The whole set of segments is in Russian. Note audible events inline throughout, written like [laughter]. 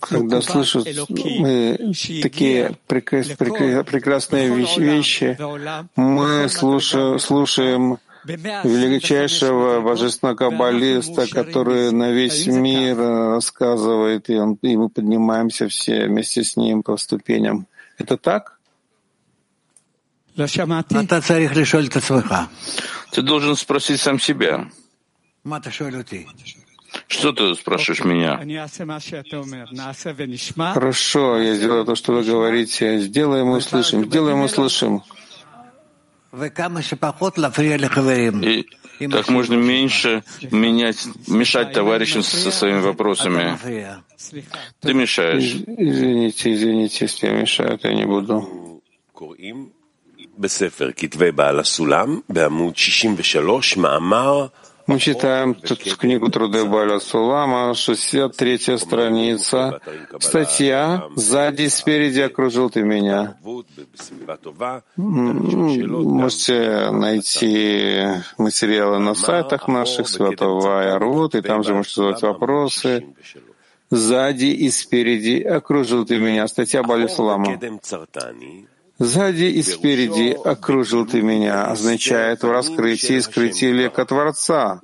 Когда слышу мы такие прекрасные вещи, мы слушаем величайшего божественного каббалиста, который на весь мир рассказывает, и, он, и мы поднимаемся все вместе с ним по ступеням. Это так? Ты должен спросить сам себя. Что ты спрашиваешь меня? Хорошо, я сделаю то, что вы говорите. Сделаем и услышим. Сделаем и услышим. И как можно меньше менять, мешать товарищам со своими вопросами. Ты мешаешь. Извините, извините, если я мешаю, я не буду. בספר כתבי בעל הסולם, בעמוד 63, מאמר мы читаем тут книгу Труды Баля Сулама, 63 страница, статья «Сзади, спереди окружил ты меня». Можете найти материалы на сайтах наших, Святого Рут, и там же можете задать вопросы. «Сзади и спереди окружил ты меня». Статья Баля Сулама. Сзади и спереди окружил ты меня означает в раскрытии и скрытии лека Творца.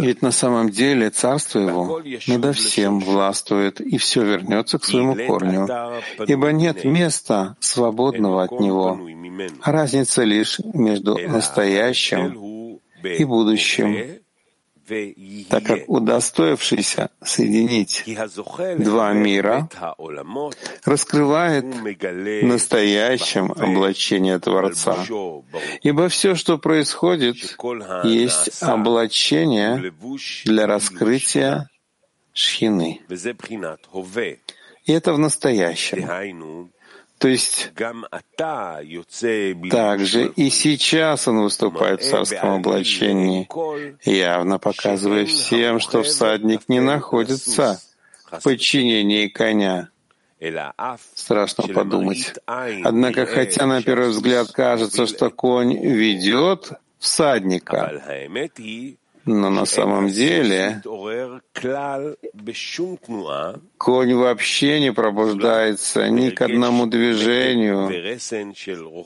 Ведь на самом деле царство его надо всем властвует, и все вернется к своему корню, ибо нет места свободного от него. Разница лишь между настоящим и будущим так как удостоившийся соединить два мира раскрывает настоящем облачение Творца. Ибо все, что происходит, есть облачение для раскрытия Шхины. И это в настоящем. То есть также и сейчас он выступает в царском облачении, явно показывая всем, что всадник не находится в подчинении коня. Страшно подумать. Однако, хотя на первый взгляд кажется, что конь ведет всадника, но на самом деле конь вообще не пробуждается ни к одному движению,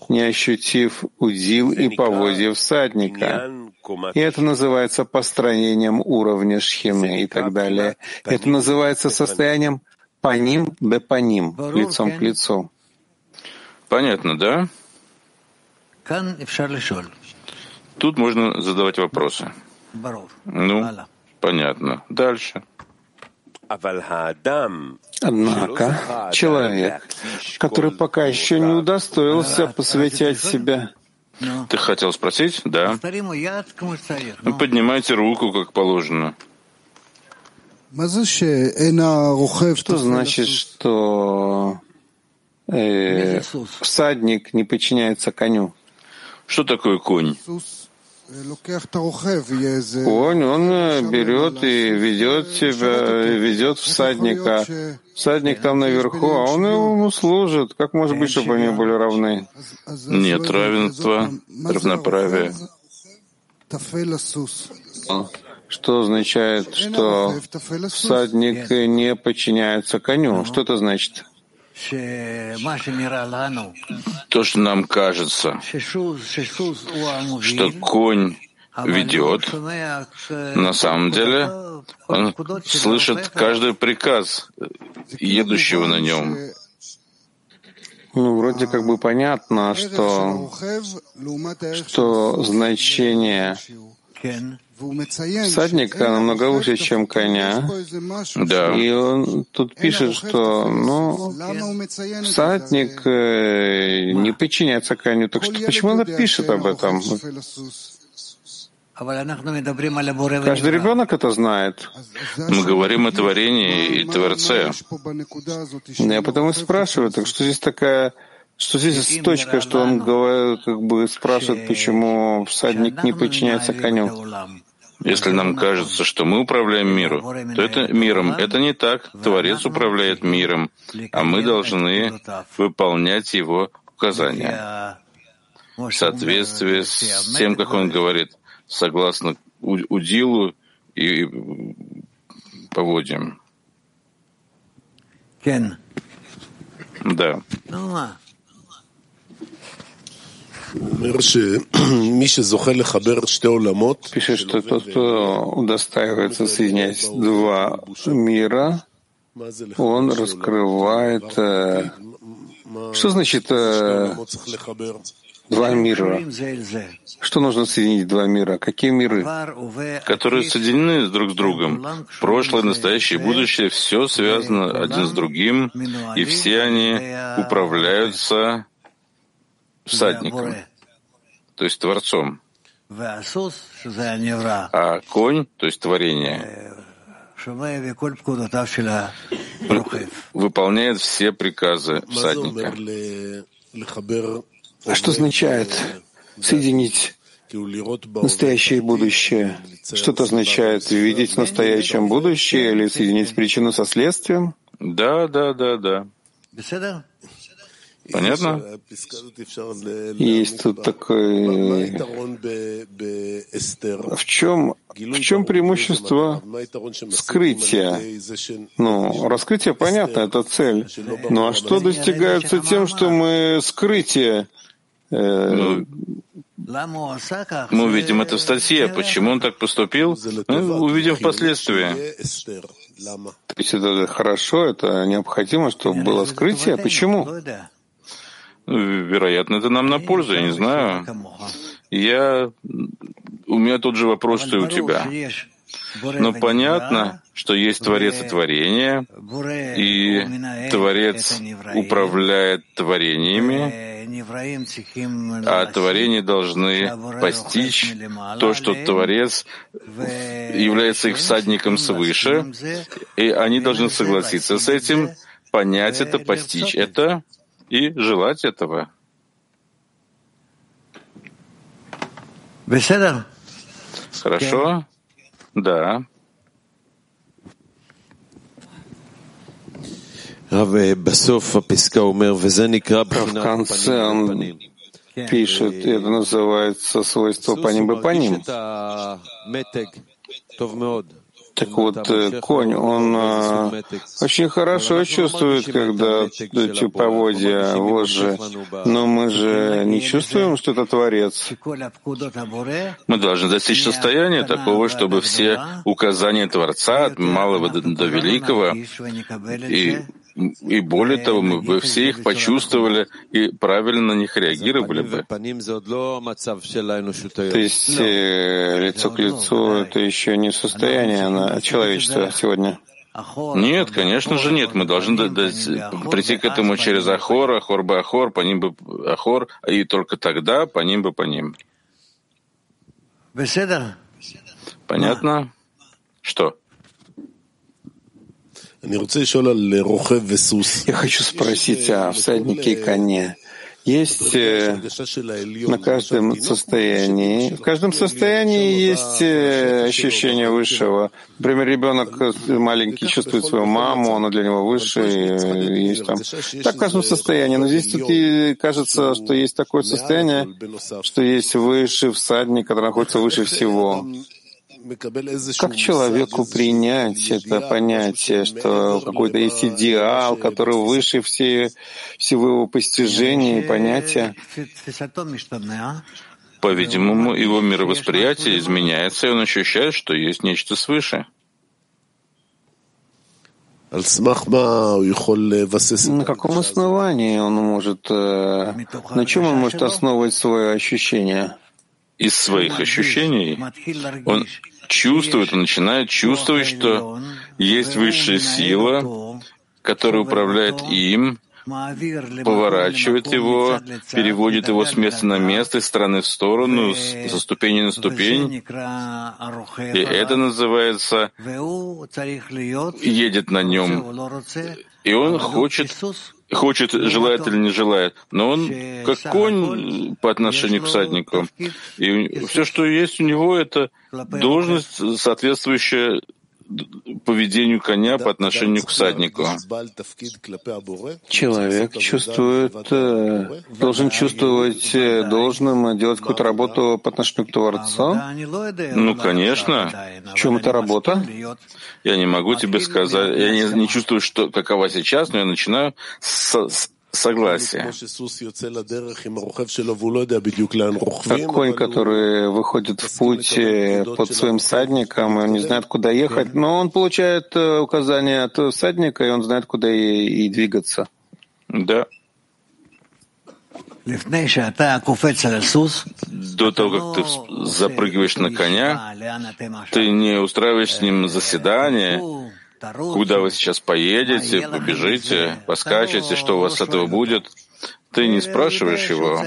не ощутив удил и поводья всадника. И это называется построением уровня шхины и так далее. Это называется состоянием паним бе паним, лицом к лицу. Понятно, да? Тут можно задавать вопросы. Ну, понятно. Дальше. Однако человек, который пока еще не удостоился посвятить себя, ты хотел спросить? Да. Ну, поднимайте руку, как положено. Что значит, что э, всадник не подчиняется коню? Что такое конь? Конь, он э, берет и ведет себя, ведет всадника. Всадник там наверху, а он ему служит. Как может быть, чтобы они были равны? Нет равенства, равноправия. Что означает, что всадник не подчиняется коню? Что это значит? То, что нам кажется, что конь ведет, на самом деле он слышит каждый приказ едущего на нем. Ну, вроде как бы понятно, что, что значение всадника намного выше, чем коня. Да. И он тут пишет, что ну, всадник э, не подчиняется коню. Так что почему он пишет об этом? Каждый ребенок это знает. Мы говорим о творении и Творце. Я потому и спрашиваю, так что здесь такая что здесь точка, что он говорит, как бы спрашивает, почему всадник не подчиняется коню. Если нам кажется, что мы управляем миром, то это миром. Это не так. Творец управляет миром, а мы должны выполнять его указания в соответствии с тем, как он говорит. согласно удилу и поводьям. Да. Пишет, что тот, кто удостаивается соединять два мира, он раскрывает... Э, что значит э, два мира? Что нужно соединить два мира? Какие миры? Которые соединены друг с другом. Прошлое, настоящее и будущее, все связано один с другим, и все они управляются всадником, то есть Творцом. А конь, то есть творение, выполняет все приказы всадника. А что означает соединить настоящее и будущее? Что это означает? Видеть в настоящем будущее или соединить причину со следствием? Да, да, да, да. Понятно? Есть тут такой... В чем, в чем преимущество скрытия? Ну, раскрытие, понятно, это цель. Ну а что достигается тем, что мы скрытие э, мы увидим это в статье. Почему он так поступил? Мы увидим впоследствии. То есть это хорошо, это необходимо, чтобы было скрытие. Почему? Ну, вероятно, это нам на пользу, я не знаю. Я... У меня тот же вопрос, что и у тебя. Но понятно, что есть Творец и творение, и Творец управляет творениями, а творения должны постичь то, что Творец является их всадником свыше, и они должны согласиться с этим, понять это, постичь это и желать этого. Хорошо? Да. В конце он пишет, это называется свойство по ним и по ним. Так вот, э, конь, он э, очень хорошо чувствует, когда эти поводья вожжи, но мы же не чувствуем, что это Творец. Мы должны достичь состояния такого, чтобы все указания Творца от малого до великого и и более того, мы бы все их почувствовали и правильно на них реагировали бы. То есть э, лицо к лицу — это еще не состояние на человечества сегодня. Нет, конечно же нет. Мы должны прийти к этому через Ахор, Ахор бы Ахор, по ним бы Ахор, и только тогда по ним бы по ним. Понятно? Что? Я хочу спросить о всаднике и коне. Есть э, на каждом состоянии, в каждом состоянии есть э, ощущение высшего. Например, ребенок э, маленький чувствует свою маму, она для него выше, есть там. Так в каждом состоянии. Но здесь тут и кажется, что есть такое состояние, что есть высший всадник, который находится выше всего. Как человеку принять это понятие, что какой-то есть идеал, который выше все, всего его постижения и понятия? По-видимому, его мировосприятие изменяется, и он ощущает, что есть нечто свыше. На каком основании он может, э, на чем он может основывать свое ощущение? Из своих ощущений он чувствует, он начинает чувствовать, что есть высшая сила, которая управляет им, поворачивает его, переводит его с места на место, из стороны в сторону, со ступени на ступень. И это называется едет на нем. И он хочет хочет, желает или не желает, но он как конь по отношению к всаднику. И все, что есть у него, это должность, соответствующая поведению коня по отношению к всаднику. Человек чувствует, э, должен чувствовать э, должным делать какую-то работу по отношению к Творцу. Ну, конечно. В чем эта работа? Я не могу тебе сказать, я не, не чувствую, что какова сейчас, но я начинаю с, с согласия. Как конь, который выходит в путь э, под своим всадником, и он не знает, куда ехать, но он получает э, указания от всадника, и он знает, куда и, и двигаться. Да. До того, как ты запрыгиваешь на коня, ты не устраиваешь с ним заседание, куда вы сейчас поедете, побежите, поскачете, что у вас с этого будет. Ты не спрашиваешь его,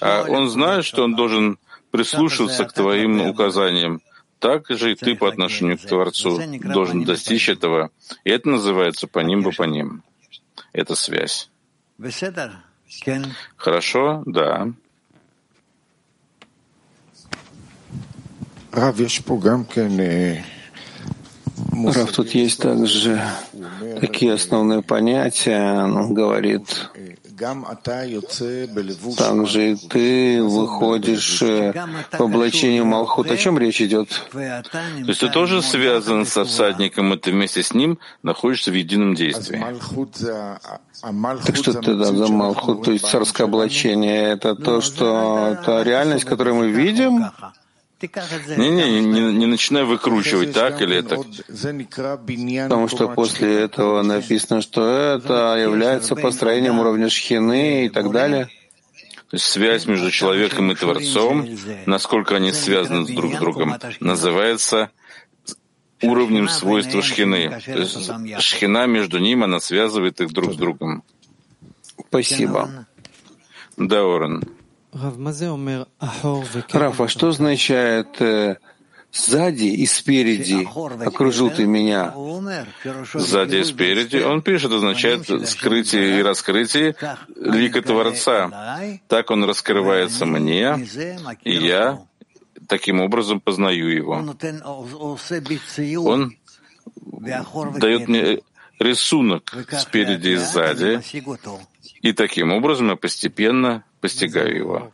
а он знает, что он должен прислушиваться к твоим указаниям. Так же и ты по отношению к Творцу должен достичь этого. И это называется по ним бы по ним. Это связь. Хорошо? Да. Рав, Раф, тут есть также такие основные понятия. Он говорит, также и ты выходишь э, в облачении Малхут. О чем речь идет? То есть ты тоже связан со всадником, и ты вместе с ним находишься в едином действии. Так что тогда за Малхут, то есть царское облачение, это то, что это реальность, которую мы видим? Не-не, не, не начинай выкручивать так или это. Потому что после этого написано, что это является построением уровня шхины и так далее. То есть связь между человеком и Творцом, насколько они связаны друг с другом, называется уровнем свойства шхины. То есть шхина между ним, она связывает их друг с другом. Спасибо. Да, Орен. Раф, а что означает э, сзади и спереди окружил ты меня? Сзади и спереди, он пишет, означает скрытие и раскрытие лика Творца. Так он раскрывается мне, и я таким образом познаю его. Он дает мне рисунок спереди и сзади, и таким образом я постепенно постигаю его.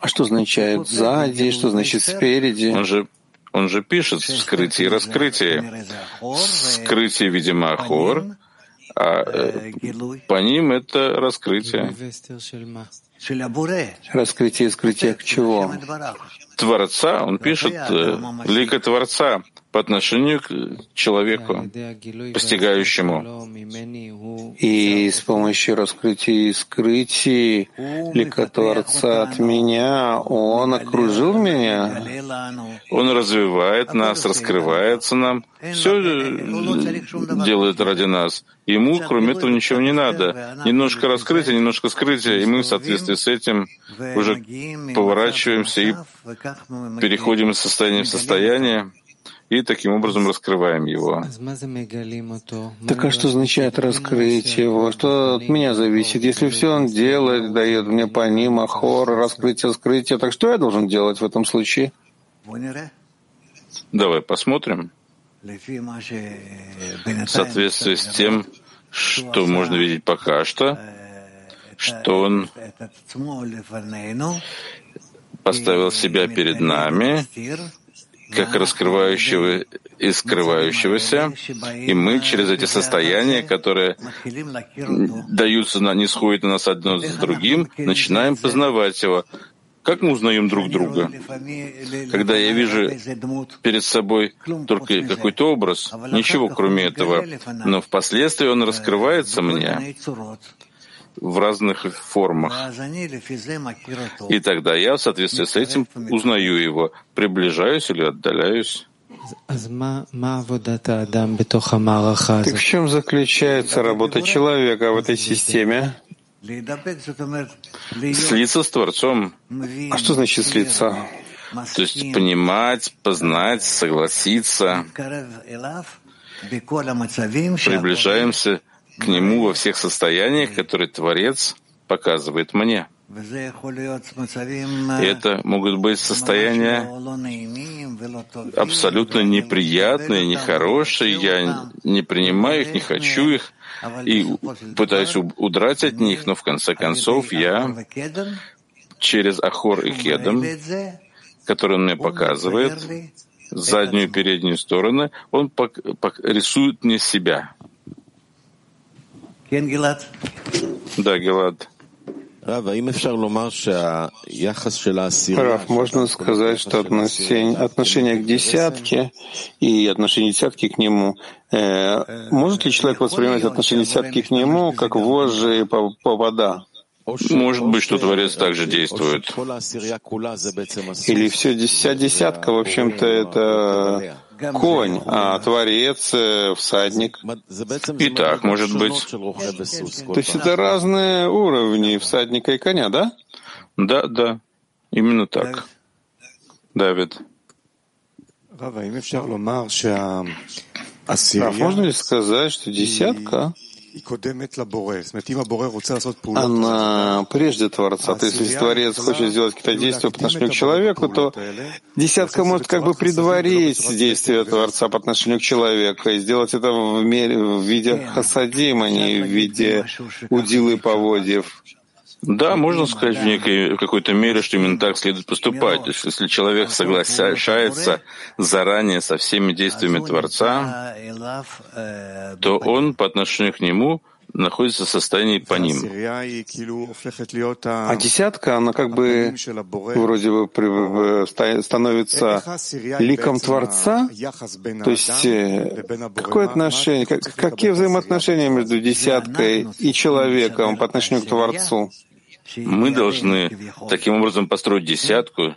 А что означает сзади, что значит спереди? Он же, он же пишет вскрытие и раскрытие. Скрытие, видимо, Ахор, а э, по ним это раскрытие. Раскрытие и скрытие к чего? Творца, он пишет э, лика Творца по отношению к человеку, постигающему. И с помощью раскрытия и скрытия лика Творца от меня, Он окружил меня. Он развивает нас, раскрывается нам, все делает ради нас. Ему, кроме этого, ничего не надо. Немножко раскрытия, немножко скрытия, и мы в соответствии с этим уже поворачиваемся и переходим из состояния в состояние, и таким образом раскрываем его. Так а что означает раскрыть его? Что от меня зависит? Если все он делает, дает мне по ним ахор, раскрытие, скрытие, так что я должен делать в этом случае? Давай посмотрим. В соответствии с тем, что можно видеть пока что, что он поставил себя перед нами как раскрывающего и скрывающегося, и мы через эти состояния, которые даются, на, не сходят на нас одно с другим, начинаем познавать его. Как мы узнаем друг друга? Когда я вижу перед собой только какой-то образ, ничего кроме этого, но впоследствии он раскрывается мне в разных формах. И тогда я в соответствии с этим узнаю его, приближаюсь или отдаляюсь. Так в чем заключается работа человека в этой системе? Слиться с Творцом. А что значит слиться? То есть понимать, познать, согласиться. Приближаемся к Нему во всех состояниях, которые Творец показывает мне. Это могут быть состояния абсолютно неприятные, нехорошие. Я не принимаю их, не хочу их и пытаюсь удрать от них, но в конце концов я через Ахор и Кедом, который он мне показывает, заднюю и переднюю стороны, он рисует мне себя. Да, Гелад. Раф, можно сказать, что отношение, отношение к десятке и отношение десятки к нему, э, может ли человек воспринимать отношение десятки к нему как вожжи и повода? Может быть, что Творец также действует. Или все, вся десятка, в общем-то, это конь, а Творец — всадник. И так, может быть. То есть это разные уровни всадника и коня, да? Да, да. Именно так. Давид. А можно ли сказать, что десятка она прежде Творца. То есть, если Творец хочет сделать какие-то действия по отношению к человеку, то десятка может как бы предварить действия Творца по отношению к человеку и сделать это в, мере, в виде хасадим, а не в виде удилы поводьев. Да, можно сказать в некой в какой-то мере, что именно так следует поступать. Если человек соглашается заранее со всеми действиями Творца, то он по отношению к нему находится в состоянии по ним. А десятка, она как бы вроде бы становится ликом Творца? То есть э, какое отношение, какие взаимоотношения между десяткой и человеком по отношению к Творцу? Мы должны таким образом построить десятку,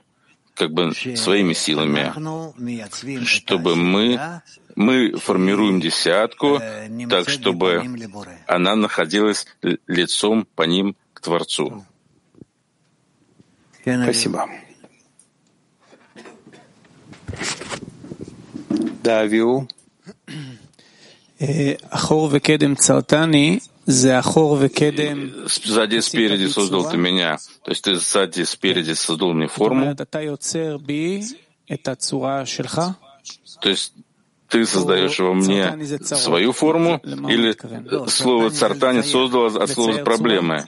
как бы своими силами, чтобы мы, мы формируем десятку, так чтобы она находилась лицом по ним к Творцу. Спасибо. Да, Виу. Э, Ахор векедем цартани Сзади спереди создал ты меня. То есть ты сзади спереди создал мне форму. То есть ты создаешь во мне свою форму, или слово «цартани» создало от слова «проблемы»?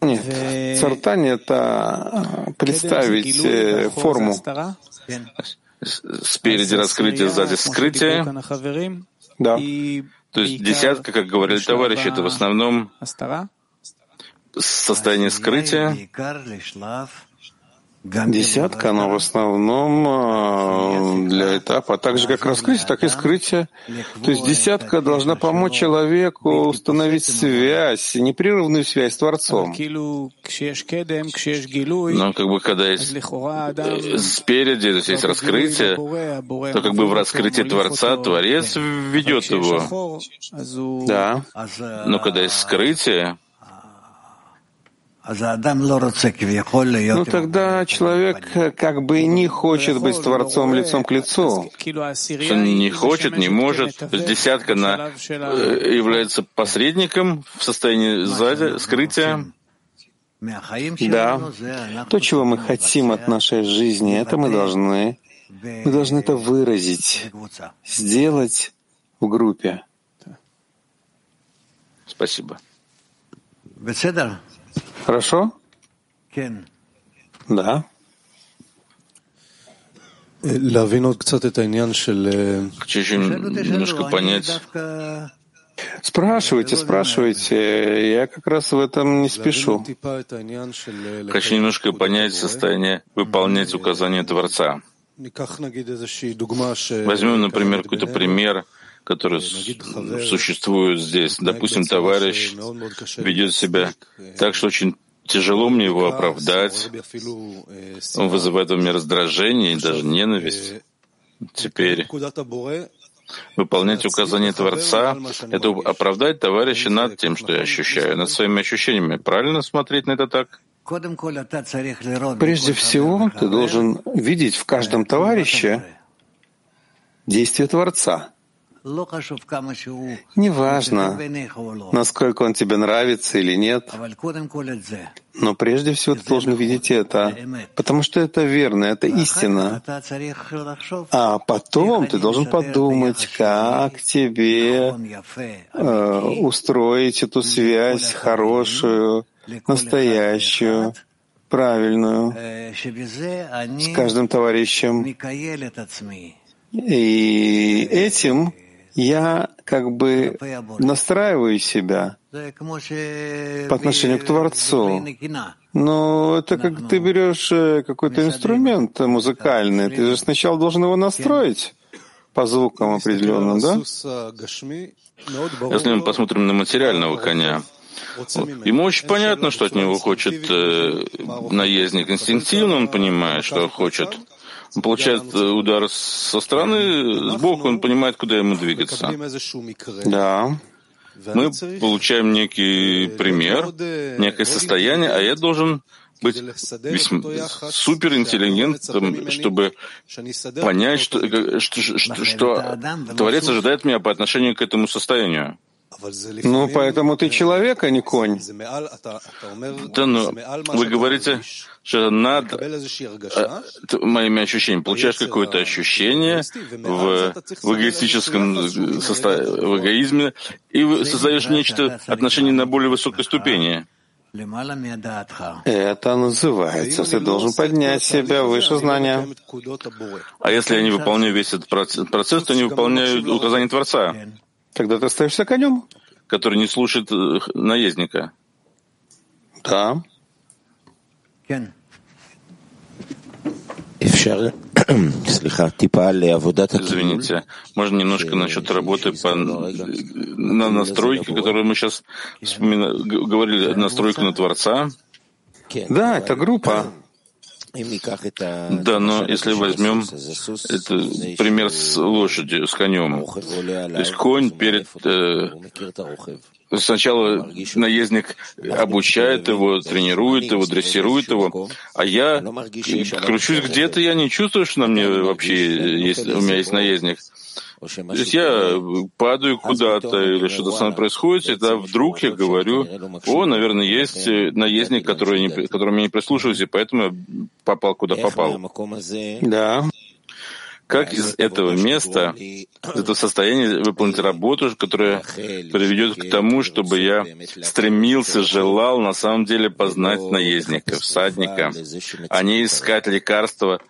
Нет, цартани — это представить э, форму. Спереди раскрытие, сзади скрытие. Да. То есть десятка, как говорили товарищи, это в основном состояние скрытия, Десятка, она в основном а, для этапа, так же как раскрытие, так и скрытие. То есть десятка должна помочь человеку установить связь, непрерывную связь с Творцом. Но как бы когда есть э, спереди, то есть есть раскрытие, то как бы в раскрытии Творца Творец ведет его. Да. Но когда есть скрытие, ну тогда человек как бы не хочет быть Творцом лицом к лицу. Он не хочет, не может. Десятка на, э, является посредником в состоянии сзади, скрытия. Да. То, чего мы хотим от нашей жизни, это мы должны, мы должны это выразить, сделать в группе. Спасибо. Хорошо? Да. Хочу еще немножко понять. Спрашивайте, спрашивайте. Я как раз в этом не спешу. Хочу немножко понять состояние выполнять указания Творца. Возьмем, например, какой-то пример, который существует здесь. Допустим, товарищ ведет себя так, что очень тяжело мне его оправдать. Он вызывает у меня раздражение и даже ненависть. Теперь выполнять указания Творца — это оправдать товарища над тем, что я ощущаю, над своими ощущениями. Правильно смотреть на это так? Прежде всего, ты должен видеть в каждом товарище действие Творца. Неважно, насколько он тебе нравится или нет, но прежде всего ты должен видеть это, потому что это верно, это истина. А потом ты должен подумать, как тебе э, устроить эту связь хорошую, настоящую, правильную с каждым товарищем. И этим я как бы настраиваю себя по отношению к Творцу. Но это как ты берешь э, какой-то инструмент музыкальный, ты же сначала должен его настроить по звукам определенным, да? Если мы посмотрим на материального коня, Ему очень понятно, что от него хочет э, наездник. Инстинктивно он понимает, что хочет. Он получает э, удар со стороны, сбоку он понимает, куда ему двигаться. Да. Мы получаем некий пример, некое состояние, а я должен быть весьма суперинтеллигентом, чтобы понять, что, э, что, что, что Творец ожидает меня по отношению к этому состоянию. Ну, поэтому ты человек, а не конь. Да, ну, вы говорите, что над э, моими ощущениями. Получаешь какое-то ощущение в, в эгоистическом состоянии, в эгоизме, и создаешь нечто отношение на более высокой ступени. Это называется, ты должен поднять себя выше знания. А если я не выполняю весь этот процесс, то не выполняю указания Творца. Тогда ты остаешься конем. Который не слушает э, наездника. Да. [clears throat] Извините, можно немножко насчет работы по, на настройке, которую мы сейчас вспомина, говорили, настройку на Творца? Да, это группа. Да, но если возьмем это пример с лошадью, с конем, то есть конь перед э, сначала наездник обучает его, тренирует его, дрессирует его, а я кручусь где-то, я не чувствую, что на мне вообще есть, у меня есть наездник. То есть я падаю куда-то или что-то со мной происходит, и тогда вдруг я говорю, о, наверное, есть наездник, который не, которому я не прислушиваюсь, и поэтому я попал куда попал. Да. Как из этого места, из этого состояния выполнить работу, которая приведет к тому, чтобы я стремился, желал на самом деле познать наездника, всадника, а не искать лекарства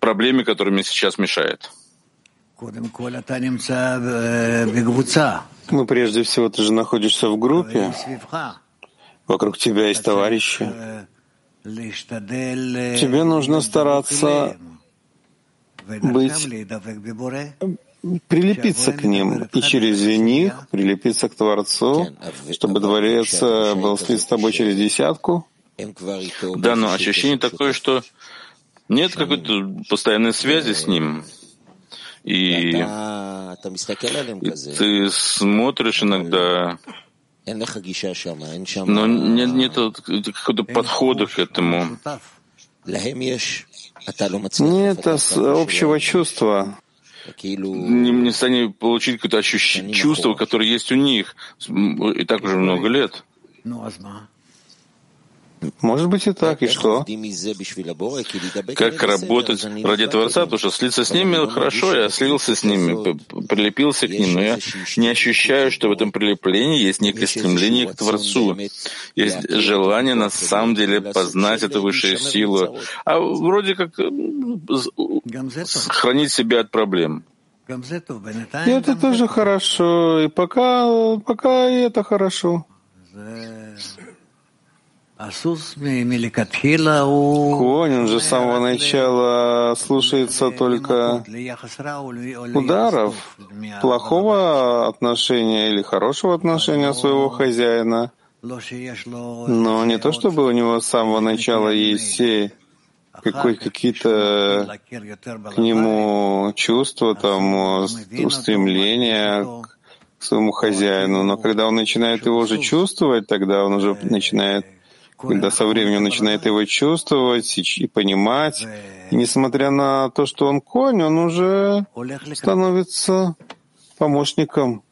проблеме, которая мне сейчас мешает. Ну, прежде всего, ты же находишься в группе. Вокруг тебя есть товарищи. Тебе нужно стараться быть, прилепиться к ним и через них прилепиться к Творцу, чтобы Творец был слит с тобой через десятку. Да, но ощущение такое, что нет какой-то постоянной связи с ним. И, и ты смотришь иногда, но нет, нет какого-то подхода к этому. Нет общего чувства. Не, не станет получить какое-то ощущение, чувство, которое есть у них. И так уже много лет. Может быть и так, и что? Как работать ради Творца, потому что слиться с ними хорошо, я слился с ними, прилепился к ним, но я не ощущаю, что в этом прилеплении есть некое стремление к Творцу, есть желание на самом деле познать эту высшую силу, а вроде как хранить себя от проблем. И это тоже хорошо, и пока, пока и это хорошо. Конь, он же с самого начала слушается только ударов, плохого отношения или хорошего отношения своего хозяина. Но не то, чтобы у него с самого начала есть какой, какие-то к нему чувства, там, устремления к своему хозяину. Но когда он начинает его уже чувствовать, тогда он уже начинает когда со временем начинает его чувствовать и, понимать. И несмотря на то, что он конь, он уже становится помощником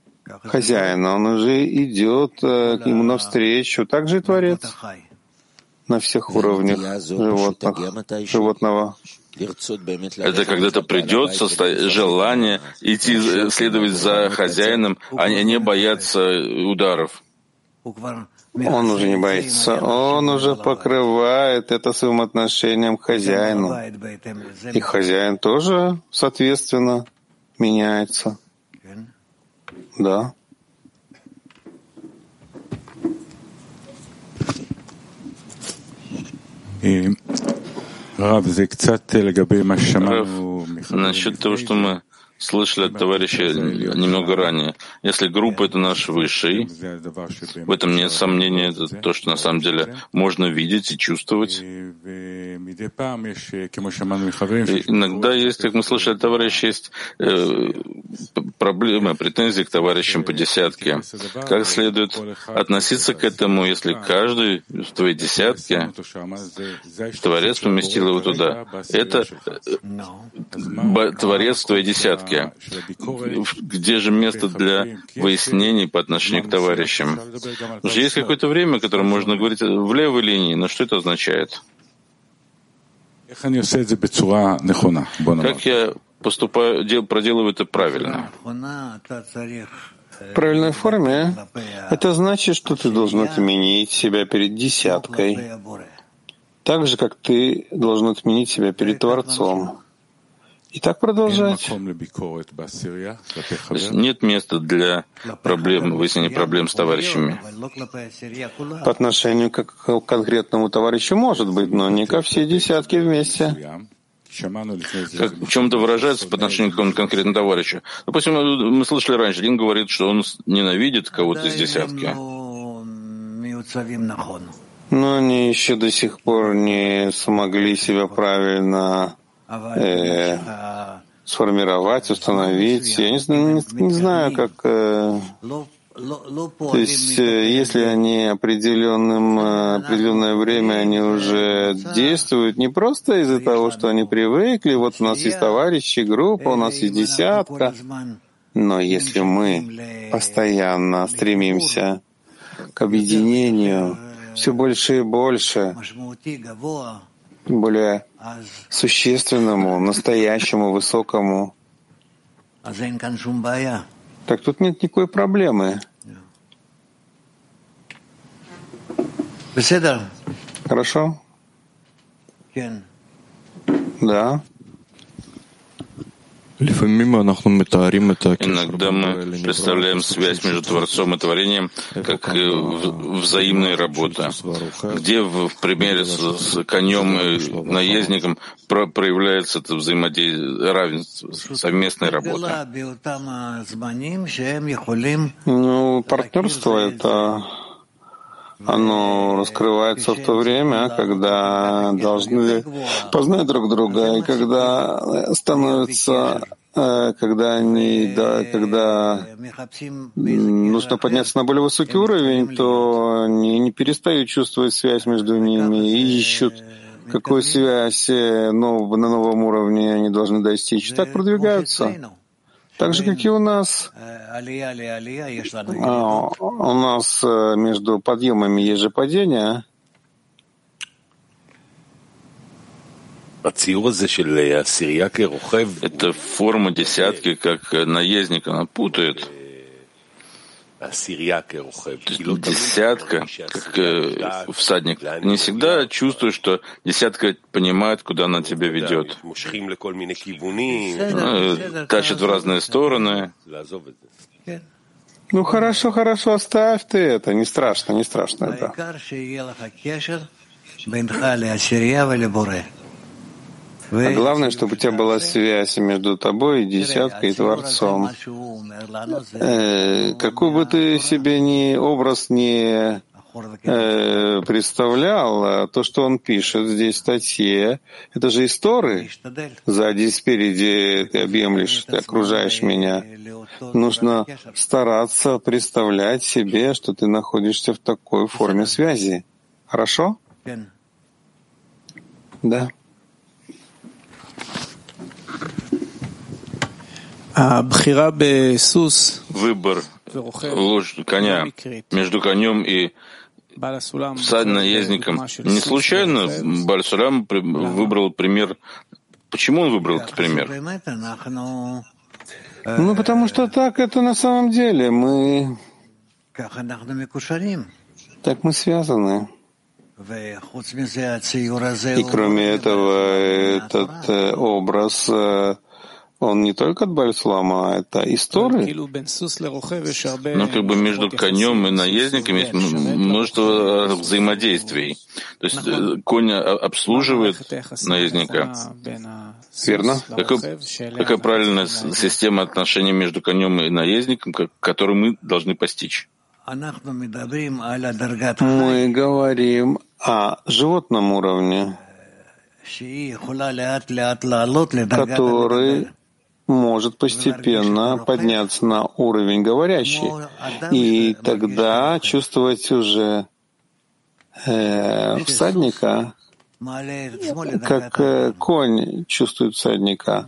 хозяина, он уже идет э, к нему навстречу. Так же и Творец на всех уровнях животных, животного. Это когда-то придется желание идти следовать за хозяином, а не бояться ударов. Он уже не боится. Он уже покрывает это своим отношением к хозяину. И хозяин тоже, соответственно, меняется. Да. Рав, насчет того, что мы слышали от товарища немного ранее. Если группа — это наш высший, в этом нет сомнения, это то, что на самом деле можно видеть и чувствовать. И иногда есть, как мы слышали от товарища, есть э, проблемы, претензии к товарищам по десятке. Как следует относиться к этому, если каждый в твоей десятке, Творец поместил его туда? Это э, Творец в твоей десятке порядке. Где же место для выяснений по отношению к товарищам? Уже есть какое-то время, которое можно говорить в левой линии, но что это означает? Как я поступаю, проделываю это правильно? В правильной форме это значит, что ты должен отменить себя перед десяткой, так же, как ты должен отменить себя перед Творцом. И так продолжать. нет места для проблем, выяснения проблем с товарищами. По отношению к конкретному товарищу может быть, но не ко всей десятке вместе. Как в чем-то выражается по отношению к какому-то конкретному товарищу. Допустим, мы слышали раньше, один говорит, что он ненавидит кого-то из десятки. Но они еще до сих пор не смогли себя правильно э, сформировать, установить. Я не, не, знаю, как... Э, то есть, э, если они определенным, э, определенное время они уже действуют не просто из-за того, что они привыкли, вот у нас есть товарищи, группа, у нас есть десятка, но если мы постоянно стремимся к объединению все больше и больше, более существенному, настоящему, высокому, так тут нет никакой проблемы. Хорошо? Да. Иногда мы представляем связь между Творцом и Творением как э, взаимная работа, где в, в примере с, с конем и наездником про, проявляется это взаимодействие, равенство, совместная работа. Ну, партнерство — это оно раскрывается в то время, когда должны познать друг друга, и когда становится э, когда они, да, когда нужно подняться на более высокий уровень, то они не перестают чувствовать связь между ними и ищут, какую связь нов, на новом уровне они должны достичь. Так продвигаются. Так же, как и у нас. А, у нас э, между подъемами есть же падения. Эта форма десятки, как наездник, она путает. Десятка, как э, всадник, не всегда чувствуешь, что десятка понимает, куда она тебя ведет. Ну, тащит в разные стороны. Ну хорошо, хорошо, оставь ты это, не страшно, не страшно это. А главное, чтобы у тебя была связь между тобой и десяткой и Творцом. Э, какой бы ты себе ни образ не э, представлял, а то, что он пишет здесь в статье, это же истории. Сзади и спереди ты объемлешь, ты окружаешь меня. Нужно стараться представлять себе, что ты находишься в такой форме связи. Хорошо? Да. Выбор коня между конем и наездником не случайно Бальсулам выбрал пример. Почему он выбрал этот пример? Ну, потому что так это на самом деле. Мы... Так мы связаны. И кроме этого, этот э, образ э, он не только от Бальслама, это история. Но как бы между конем и наездником есть множество взаимодействий. То есть э, конь обслуживает наездника. Верно. Какая, какая правильная система отношений между конем и наездником, которую мы должны постичь? Мы говорим о животном уровне, который может постепенно подняться на уровень говорящий, и тогда чувствовать уже э, всадника, как э, конь чувствует всадника,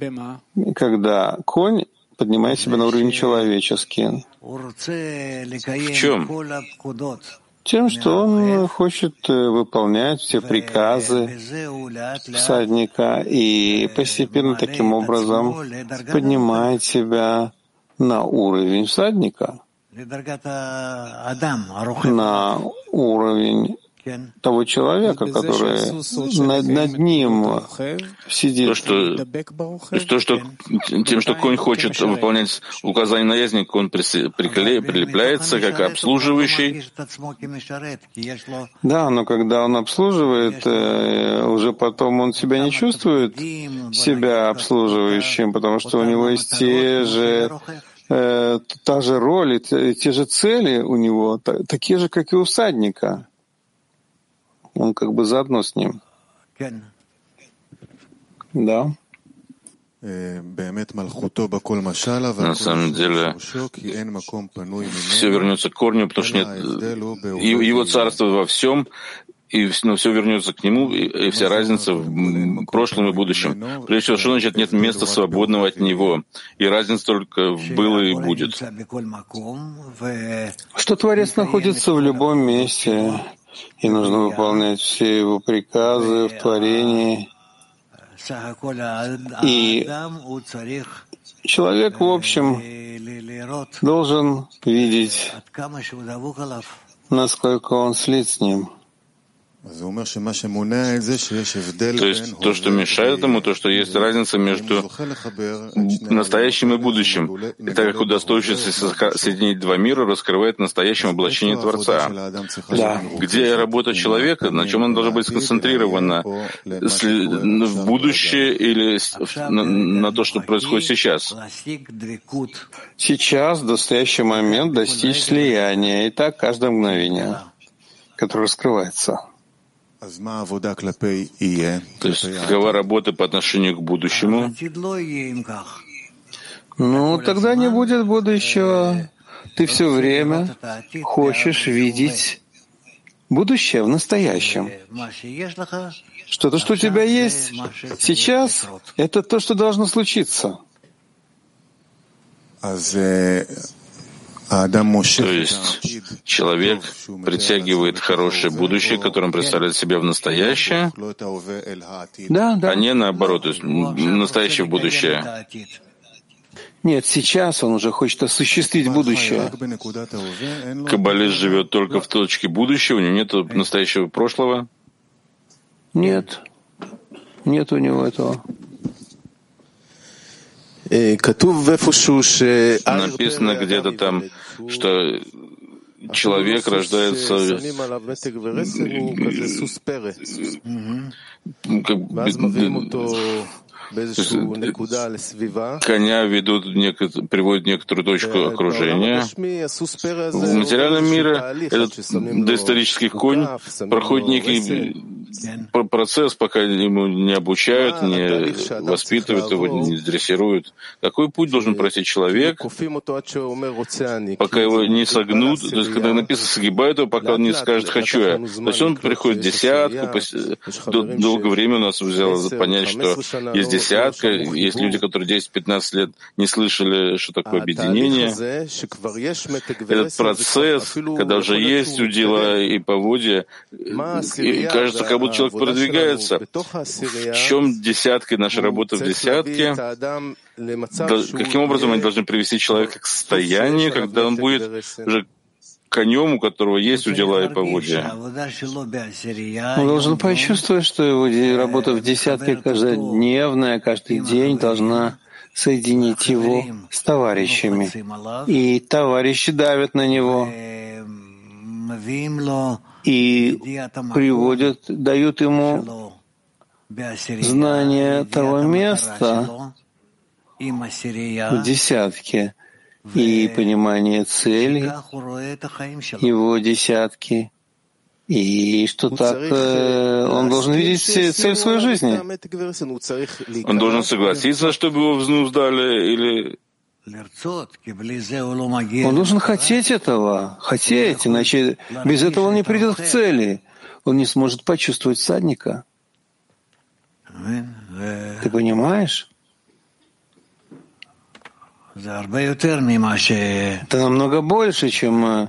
когда конь поднимает себя на уровень человеческий. В чем? Тем, что он хочет э, выполнять все приказы всадника и постепенно таким образом поднимает себя на уровень всадника, на уровень того человека, который над, над ним сидит. То, что, то, что тем, что конь хочет выполнять указания наездника, он прикле, прилепляется как обслуживающий. Да, но когда он обслуживает, э, уже потом он себя не чувствует себя обслуживающим, потому что у него есть те же э, та же роль, те же цели у него, такие же, как и у всадника. Он как бы заодно с ним. Да. На самом деле, все вернется к корню, потому что нет его царство во всем, и но все вернется к нему, и, и вся разница в прошлом и будущем. Прежде всего, что значит нет места свободного от него, и разница только в было и будет. Что Творец находится в любом месте, и нужно выполнять все его приказы в творении. И человек, в общем, должен видеть, насколько он слит с ним. То есть то, что мешает ему, то, что есть разница между настоящим и будущим. И так как удостоившийся соединить два мира раскрывает настоящем облачение Творца. Да. Где работа человека, на чем она должна быть сконцентрирована? В будущее или на, на то, что происходит сейчас? Сейчас, в настоящий момент, достичь слияния. И так каждое мгновение, которое раскрывается. То есть какова работа по отношению к будущему? Ну, тогда не будет будущего. Ты все время хочешь видеть будущее в настоящем. Что-то, что у тебя есть сейчас, это то, что должно случиться. То есть человек притягивает хорошее будущее, которое он представляет себя в настоящее, да, да. а не наоборот, то есть настоящее в будущее. Нет, сейчас он уже хочет осуществить будущее. Каббалист живет только в точке будущего, у него нет настоящего прошлого? Нет, нет у него этого. Написано где-то там, что человек рождается коня ведут, приводят в некоторую точку окружения. В материальном мире этот доисторический конь проходит некий процесс, пока ему не обучают, не воспитывают его, не дрессируют. Какой путь должен пройти человек, пока его не согнут, то есть когда написано «согибают его», пока он не скажет «хочу я». То есть он приходит в десятку, долгое время у нас взяло понять, что есть десятка, есть люди, которые 10-15 лет не слышали, что такое объединение. Этот процесс, когда уже есть удила и поводья, и кажется, как будто человек продвигается. В чем десятка, наша работа в десятке? Каким образом они должны привести человека к состоянию, когда он будет уже конем, у которого есть удила и поводья. Он должен почувствовать, что его работа в десятке каждодневная, каждый день должна соединить его с товарищами. И товарищи давят на него и приводят, дают ему знание того места в десятке и понимание цели его десятки, и что так э, он должен видеть цель своей жизни. Он должен согласиться, чтобы его взнуздали, или он должен хотеть этого, хотеть, иначе без этого он не придет к цели. Он не сможет почувствовать всадника. Ты понимаешь? Это намного больше, чем э,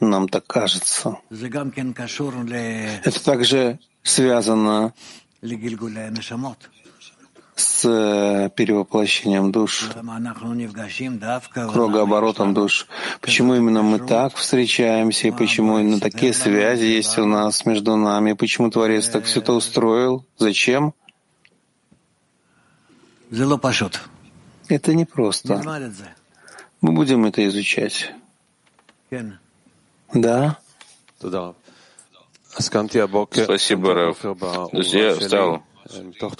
нам так кажется. Это также связано с э, перевоплощением душ, кругооборотом душ. Почему именно мы так встречаемся, и почему именно такие связи есть у нас между нами, почему Творец так все это устроил, зачем? Это непросто. Мы будем это изучать. Да? Спасибо, Раф. Я встал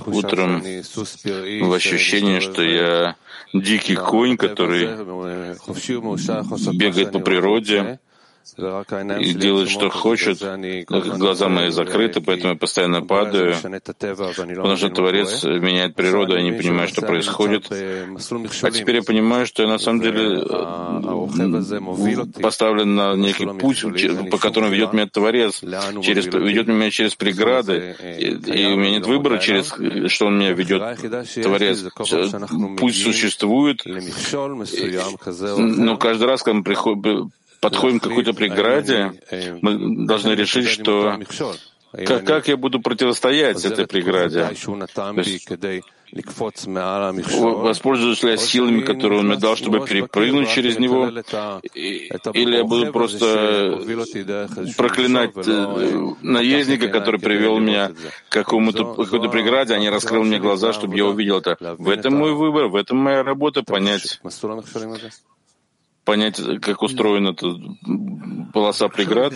утром в ощущении, что я дикий конь, который бегает по природе, и делает, что хочет. Глаза мои закрыты, поэтому я постоянно падаю, потому что Творец меняет природу, я не понимаю, что происходит. А теперь я понимаю, что я на самом деле поставлен на некий путь, по которому ведет меня Творец, через, ведет меня через преграды, и, у меня нет выбора, через что он меня ведет, Творец. Путь существует, но каждый раз, когда мы приходим, подходим к какой-то преграде, мы должны решить, что как, как я буду противостоять этой преграде? Воспользуюсь ли я силами, которые он мне дал, чтобы перепрыгнуть через него? Или я буду просто проклинать э, наездника, который привел меня к какому-то, какой-то преграде, а не раскрыл мне глаза, чтобы я увидел это. В этом мой выбор, в этом моя работа, понять понять, как устроена эта полоса преград?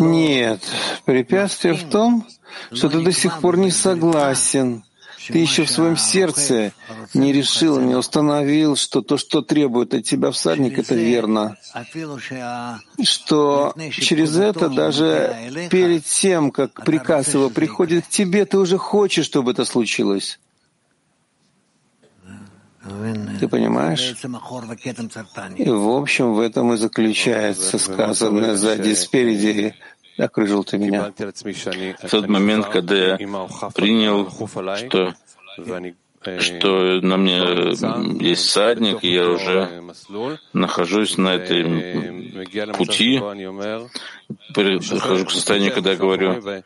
Нет, препятствие в том, что ты до сих пор не согласен. Ты еще в своем сердце не решил, не установил, что то, что требует от тебя всадник, это верно. Что через это даже перед тем, как приказ его приходит к тебе, ты уже хочешь, чтобы это случилось. Ты понимаешь? И в общем в этом и заключается сказанное сзади спереди. Окружил ты меня. В тот момент, когда я принял, что что на мне есть всадник, и я уже нахожусь на этой пути, прихожу к состоянию, когда я говорю,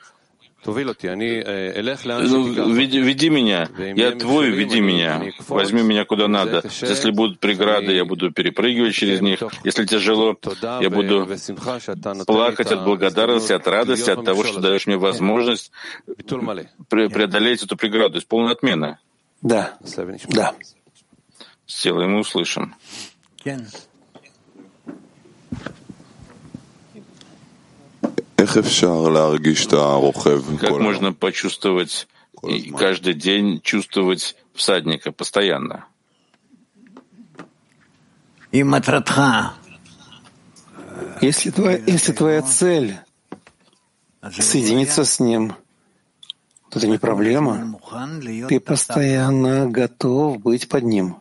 ну, веди, веди меня, я твой, веди меня, возьми меня куда надо. Если будут преграды, я буду перепрыгивать через них. Если тяжело, я буду плакать от благодарности, от радости, от того, что даешь мне возможность преодолеть эту преграду. То есть полная отмена. Да, да. Сделаем и услышим. Как можно почувствовать и каждый день чувствовать всадника постоянно? Если, твоя, если твоя цель соединиться с ним, то это не проблема. Ты постоянно готов быть под ним.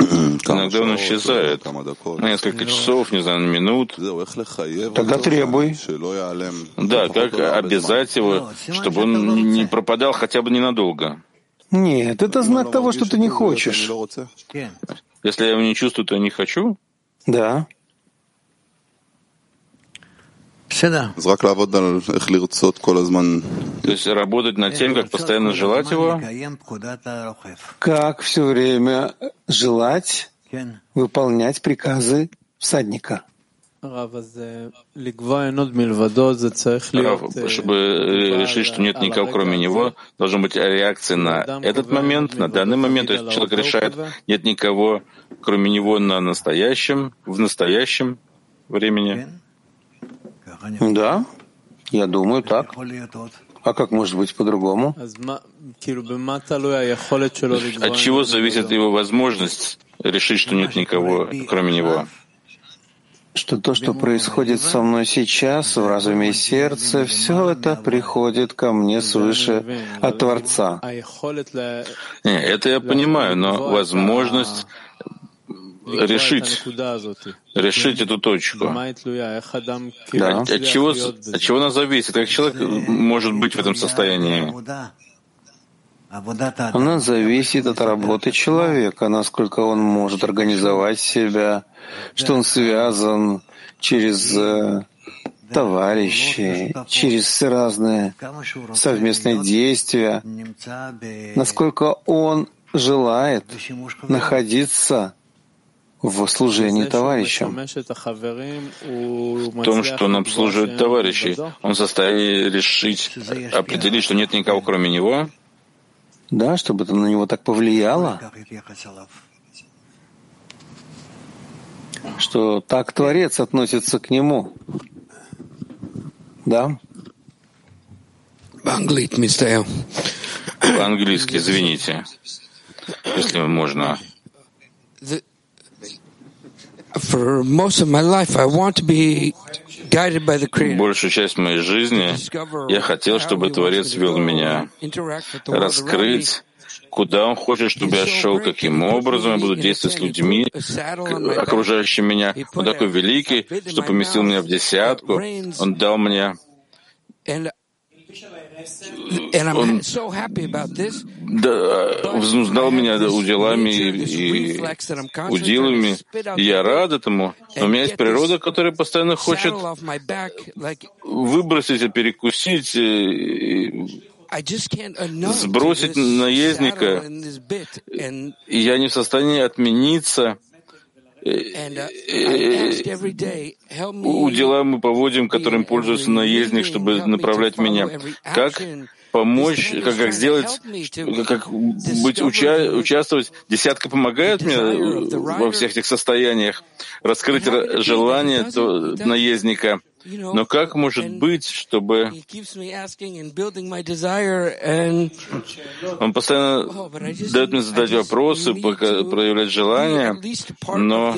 Иногда он исчезает на несколько часов, не знаю, на минут. Тогда требуй. Да, как обязать его, чтобы он не пропадал хотя бы ненадолго. Нет, это знак того, что ты не хочешь. Если я его не чувствую, то я не хочу? Да. То есть работать над тем, как постоянно желать его? Как все время желать выполнять приказы всадника. Рав, чтобы решить, что нет никого кроме него, должна быть реакция на этот момент, на данный момент. То есть человек решает, нет никого кроме него на настоящем, в настоящем времени. Да, я думаю так. А как может быть по-другому? От чего зависит его возможность решить, что нет никого, кроме него? Что то, что происходит со мной сейчас, в разуме и сердце, все это приходит ко мне свыше от Творца. Не, это я понимаю, но возможность решить, решить эту точку. Да. От, чего, от чего она зависит? Как человек может быть в этом состоянии? Она зависит от работы человека, насколько он может организовать себя, что он связан через э, товарищей, через разные совместные действия, насколько он желает находиться в служении товарищам. В том, что он обслуживает товарищей, он в состоянии решить, определить, что нет никого кроме него. Да, чтобы это на него так повлияло, что так Творец относится к нему. Да? По-английски, извините, если можно. Большую часть моей жизни я хотел, чтобы Творец вел меня, раскрыть, куда Он хочет, чтобы я шел, каким образом я буду действовать с людьми, окружающими меня. Он такой великий, что поместил меня в десятку. Он дал мне он да, взнуздал меня уделами и уделами, и я рад этому. Но у меня есть природа, которая постоянно хочет выбросить и перекусить, сбросить наездника. И я не в состоянии отмениться — удила мы поводим, которым пользуется наездник, чтобы направлять меня. Как помочь, как, как сделать, как быть, уча, участвовать. Десятка помогает мне во всех этих состояниях, раскрыть желание наездника. Но как может быть, чтобы он постоянно oh, дает мне задать вопросы, проявлять желание, но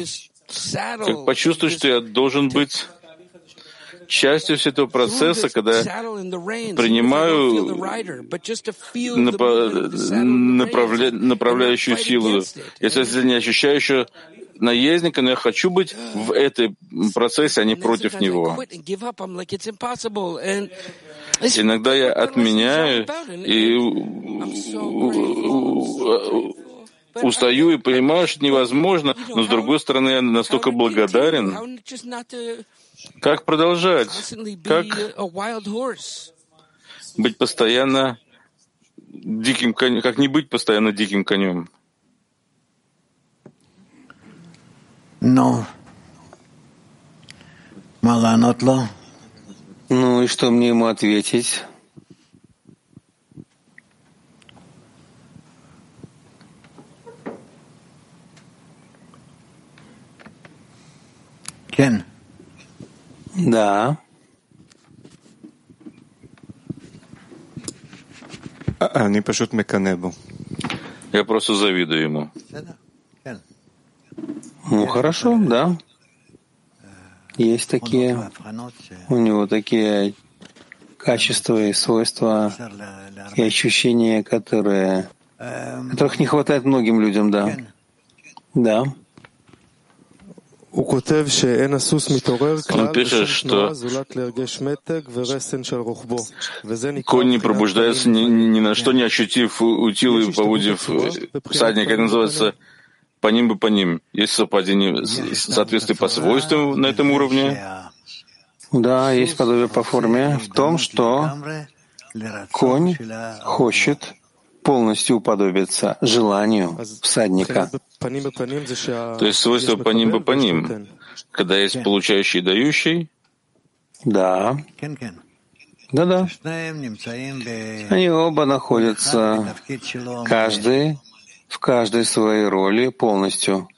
как почувствовать, что я должен быть частью всего этого процесса, когда я принимаю направля... направляющую силу. Если не ощущаю еще наездника, но я хочу быть в этом процессе, а не против него. Иногда я отменяю и устаю и понимаю, что невозможно, но с другой стороны я настолько благодарен. Как продолжать? Как быть постоянно диким конем? Как не быть постоянно диким конем? Ну, ну и что мне ему ответить? Кен. Да. Я просто завидую ему. Ну, хорошо, да. Есть такие, у него такие качества и свойства и ощущения, которые, которых не хватает многим людям, да. Да. Он пишет, что конь не пробуждается ни, ни на что, не ощутив утил и поводив всадника. Это называется по ним бы по ним. Есть совпадение, соответствие по свойствам на этом уровне? Да, есть подобие по форме в том, что конь хочет полностью уподобиться желанию всадника. То есть свойство по ним бы по ним. Когда есть получающий и дающий? Да. Да-да. Они оба находятся, каждый в каждой своей роли полностью.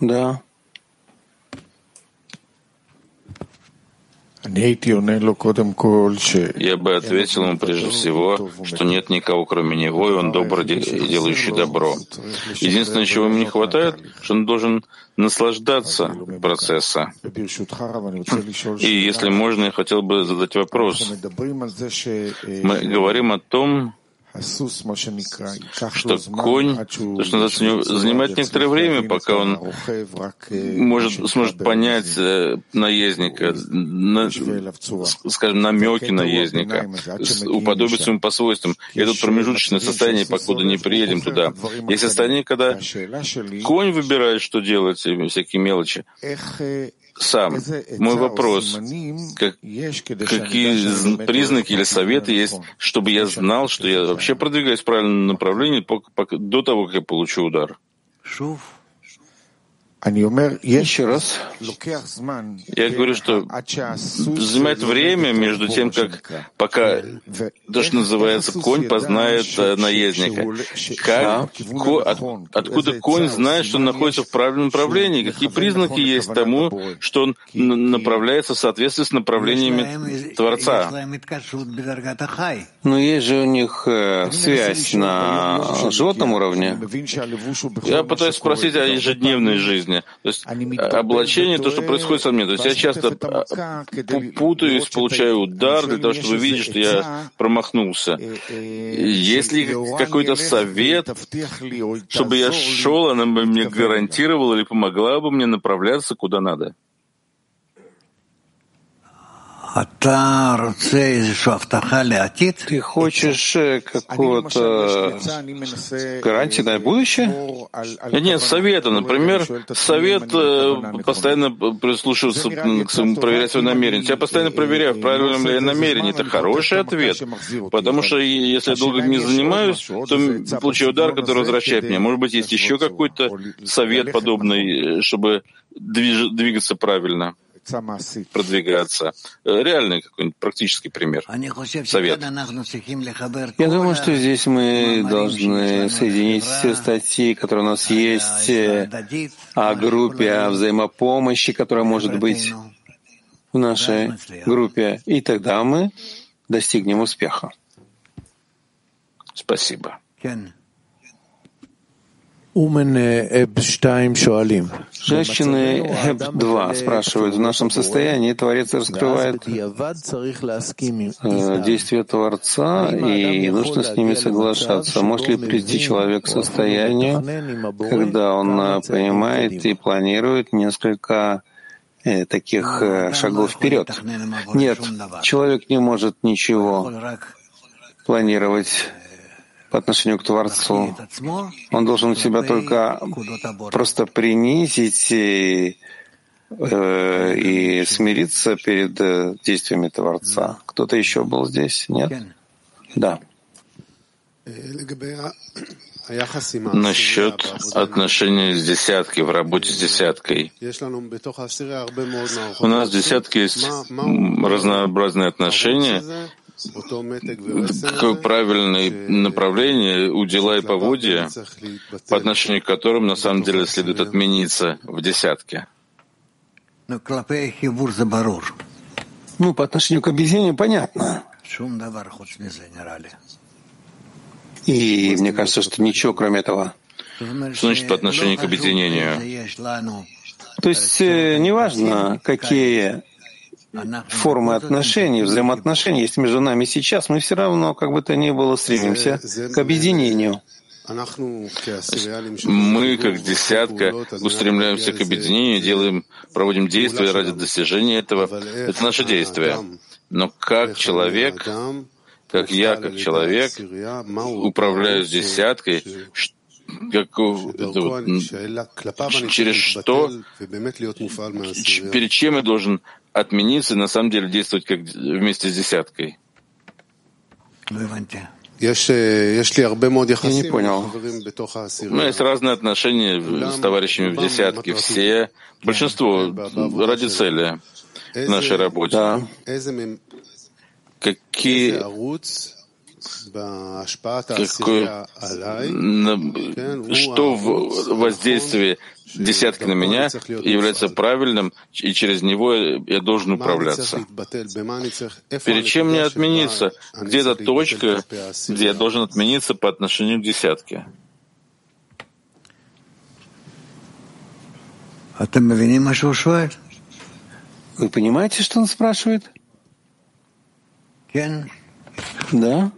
Да. Я бы ответил ему прежде всего, что нет никого кроме него, и он добрый, делающий добро. Единственное, чего ему не хватает, что он должен наслаждаться процесса. И если можно, я хотел бы задать вопрос. Мы говорим о том, что конь, то, что называется, занимает некоторое время, пока он может, сможет понять э, наездника, на, скажем, намеки наездника, уподобиться ему по свойствам. И это промежуточное состояние, покуда не приедем туда. Есть состояние, когда конь выбирает, что делать, всякие мелочи сам. Мой вопрос, как, какие признаки или советы есть, чтобы я знал, что я вообще продвигаюсь в правильном направлении до того, как я получу удар? Еще раз. Я говорю, что занимает время между тем, как пока то, что называется конь, познает э, наездника. Как, ко, от, откуда конь знает, что он находится в правильном направлении? Какие признаки есть тому, что он направляется в соответствии с направлениями Творца? Но есть же у них э, связь на животном уровне. Я пытаюсь спросить о ежедневной жизни жизни. То есть облачение, то, что происходит со мной. То есть я часто путаюсь, получаю удар для того, чтобы видеть, что я промахнулся. Есть ли какой-то совет, чтобы я шел, она бы мне гарантировала или помогла бы мне направляться куда надо? Ты хочешь какого-то гарантии на будущее? Нет, совета. Например, совет постоянно прислушиваться проверять свое намерение. Я постоянно проверяю, в правильном ли я намерении. Это хороший ответ. Потому что если я долго не занимаюсь, то получаю удар, который возвращает меня. Может быть, есть еще какой-то совет подобный, э, чтобы двигаться правильно продвигаться. Э, реальный какой-нибудь практический пример. Совет. Я думаю, что здесь мы должны соединить все статьи, которые у нас есть э, о группе, о взаимопомощи, которая может быть в нашей группе, и тогда мы достигнем успеха. Спасибо. Женщины ЭБ-2 спрашивают, в нашем состоянии. Творец раскрывает э, действия Творца, и нужно с ними соглашаться. Может ли прийти человек к состоянию, когда он э, понимает и планирует несколько э, таких шагов вперед? Нет, человек не может ничего планировать по отношению к Творцу. Он должен себя только просто принизить и, э, и смириться перед э, действиями Творца. Кто-то еще был здесь? Нет? Да. Насчет отношений с десяткой, в работе с десяткой. У нас в десятке есть разнообразные отношения, какое правильное направление у дела и поводья, по отношению к которым на самом деле следует отмениться в десятке? Ну, по отношению к объединению понятно. И мне кажется, что ничего кроме этого. Что значит по отношению к объединению? То есть э, неважно, какие формы отношений, взаимоотношений есть между нами сейчас, мы все равно, как бы то ни было, стремимся к объединению. Мы, как десятка, устремляемся к объединению, делаем, проводим действия ради достижения этого. Это наше действие. Но как человек, как я, как человек, управляю десяткой, как, это, через что, перед чем я должен отмениться и на самом деле действовать как вместе с десяткой? Я не понял. Ну, есть разные отношения с товарищами в десятке. Все, большинство ради цели в нашей работе. Да. Какие какое, что в воздействии десятки на меня является правильным, и через него я должен управляться. Перед чем мне отмениться? Где эта точка, где я должен отмениться по отношению к десятке? Вы понимаете, что он спрашивает? Да?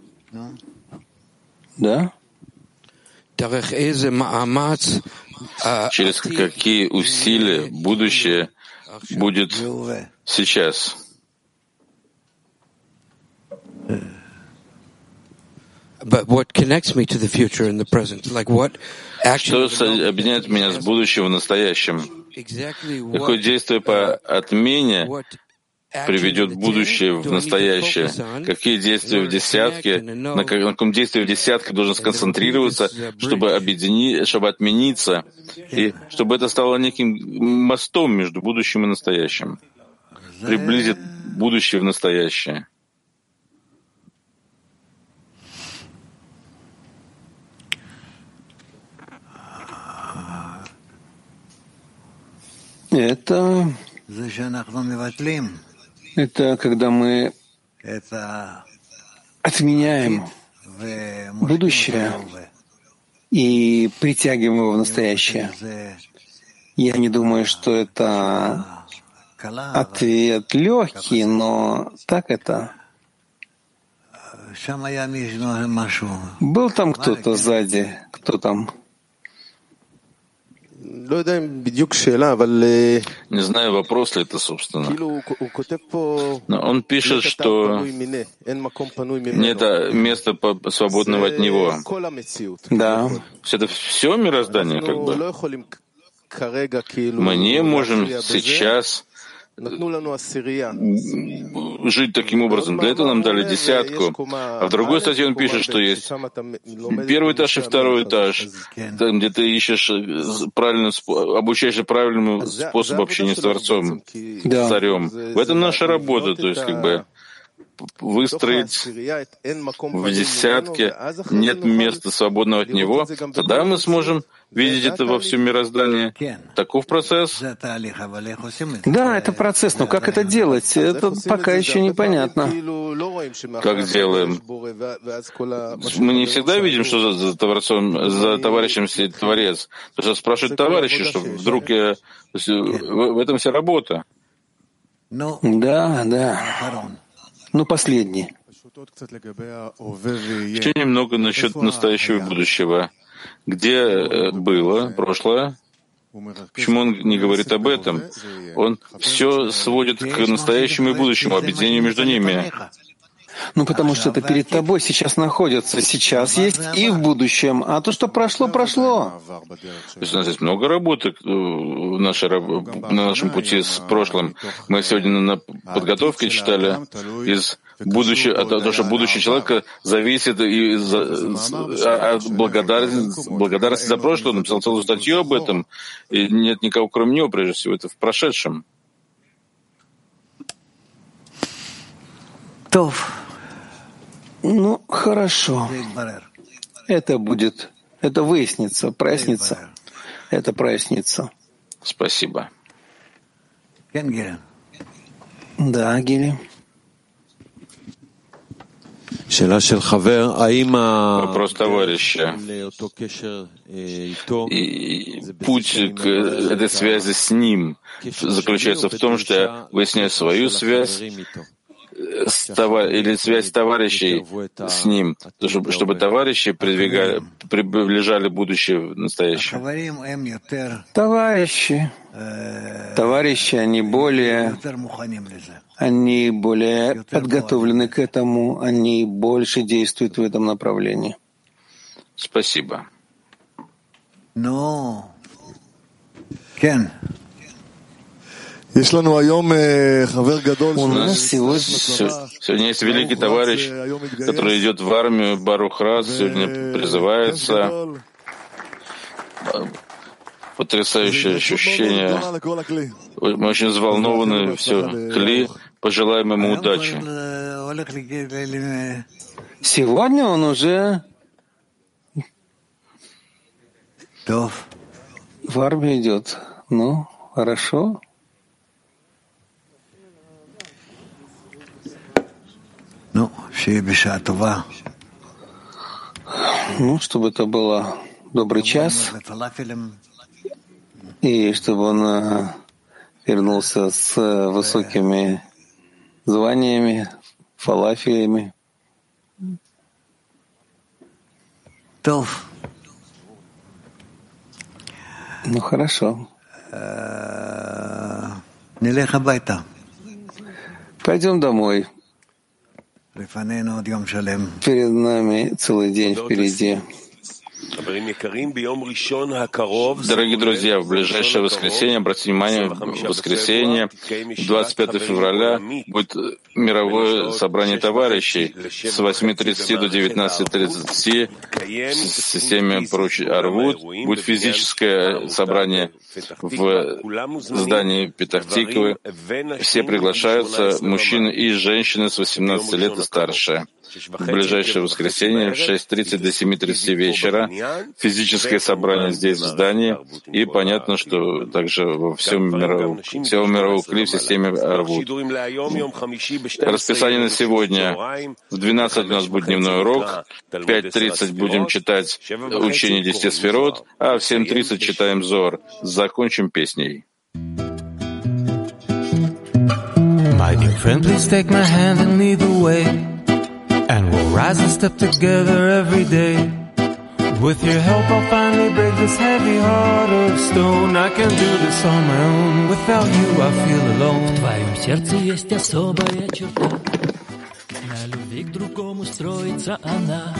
Да? Через какие усилия будущее будет сейчас? Что объединяет меня с будущим в настоящем? Какое действие по отмене приведет будущее в настоящее, какие действия в десятке, на каком действии в десятке должен сконцентрироваться, чтобы объединить, чтобы отмениться, и чтобы это стало неким мостом между будущим и настоящим, приблизит будущее в настоящее. Это это когда мы отменяем будущее и притягиваем его в настоящее. Я не думаю, что это ответ легкий, но так это. Был там кто-то сзади? Кто там? Не знаю, вопрос ли это, собственно. Но он пишет, что нет места свободного от него. Да. Это все мироздание, как бы. Мы не можем сейчас жить таким образом. Для этого нам дали десятку. А в другой статье он пишет, что есть первый этаж и второй этаж, там, где ты ищешь э, правильно, обучаешься правильному способу общения с Творцом, да. с Царем. В этом наша работа, то есть как бы выстроить в десятке, нет места свободного от него, тогда мы сможем видеть это во всем мироздании. Таков процесс. Да, это процесс, но как это делать, это пока еще непонятно. Как делаем? Мы не всегда видим, что за, творцом, за товарищем сидит Творец. То есть спрашивают товарищи, что вдруг я... В, в этом вся работа. Да, да. Ну, последний. Еще немного насчет настоящего и будущего. Где э, было прошлое? Почему он не говорит об этом? Он все сводит к настоящему и будущему, объединению между ними. Ну, потому что это перед тобой сейчас находится. Сейчас есть и в будущем. А то, что прошло, прошло. То есть у нас есть много работы э, нашей, на нашем пути с прошлым. Мы сегодня на подготовке читали из будущего, то, что будущее человека зависит и от благодарности, благодарности за прошлое. Он написал целую статью об этом. И нет никого, кроме него, прежде всего. Это в прошедшем. Тов. Ну, хорошо. Это будет, это выяснится, прояснится. Это прояснится. Спасибо. Да, Гели. Вопрос товарища. И путь к этой связи с ним заключается в том, что я выясняю свою связь. Или связь товарищей с ним, чтобы, чтобы товарищи придвигали, приближали будущее в настоящее. Товарищи, товарищи, они более, они более подготовлены к этому, они больше действуют в этом направлении. Спасибо. Но, Кен. У нас сегодня, сегодня есть великий товарищ, который идет в армию, Барухрат, сегодня призывается. Потрясающее ощущение. Мы очень взволнованы. Все. Кли, пожелаем ему удачи. Сегодня он уже в армию идет. Ну, хорошо. Ну, чтобы это было добрый час, и чтобы он э, вернулся с э, высокими званиями, фалафиями. Ну хорошо. Э, Пойдем домой. Перед нами целый день впереди. Дорогие друзья, в ближайшее воскресенье, обратите внимание, в воскресенье, 25 февраля, будет мировое собрание товарищей с 8.30 до 19.30 в системе прочь Арвуд. Будет физическое собрание в здании Петахтиковы. Все приглашаются, мужчины и женщины с 18 лет и старше в ближайшее воскресенье в 6.30 до 7.30 вечера физическое собрание здесь, в здании, и понятно, что также во всем мировом, всем мировом клип в системе рвут. Расписание на сегодня. В 12 у нас будет дневной урок, в 5.30 будем читать учение десяти сферот, а в 7.30 читаем Зор. Закончим песней. My dear friend, please take my hand and lead the way. And we'll rise and step together every day. With your help, I'll finally break this heavy heart of stone. I can do this on my own. Without you, I feel alone. В твоем сердце есть особая черта. На любви к другому строится она.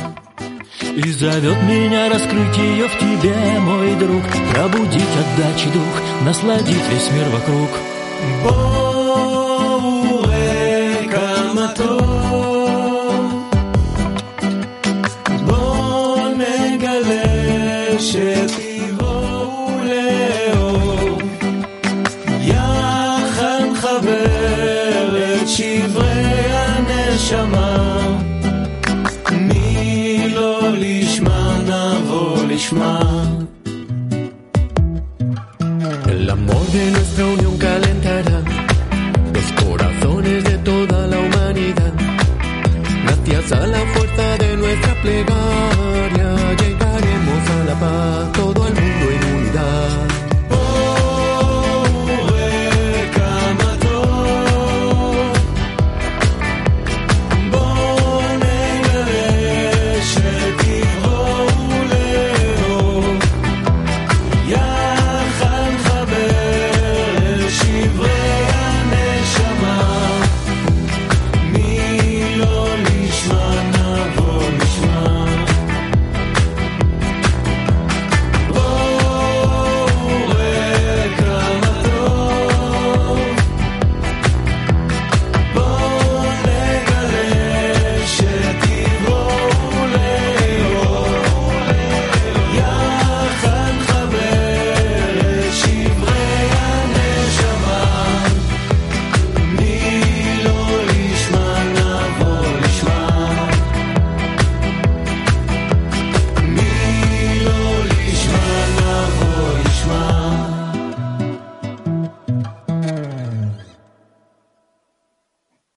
И зовет меня раскрыть ее в тебе, мой друг. Пробудить отдачи дух, насладить весь мир вокруг. Боуэ камато. playground.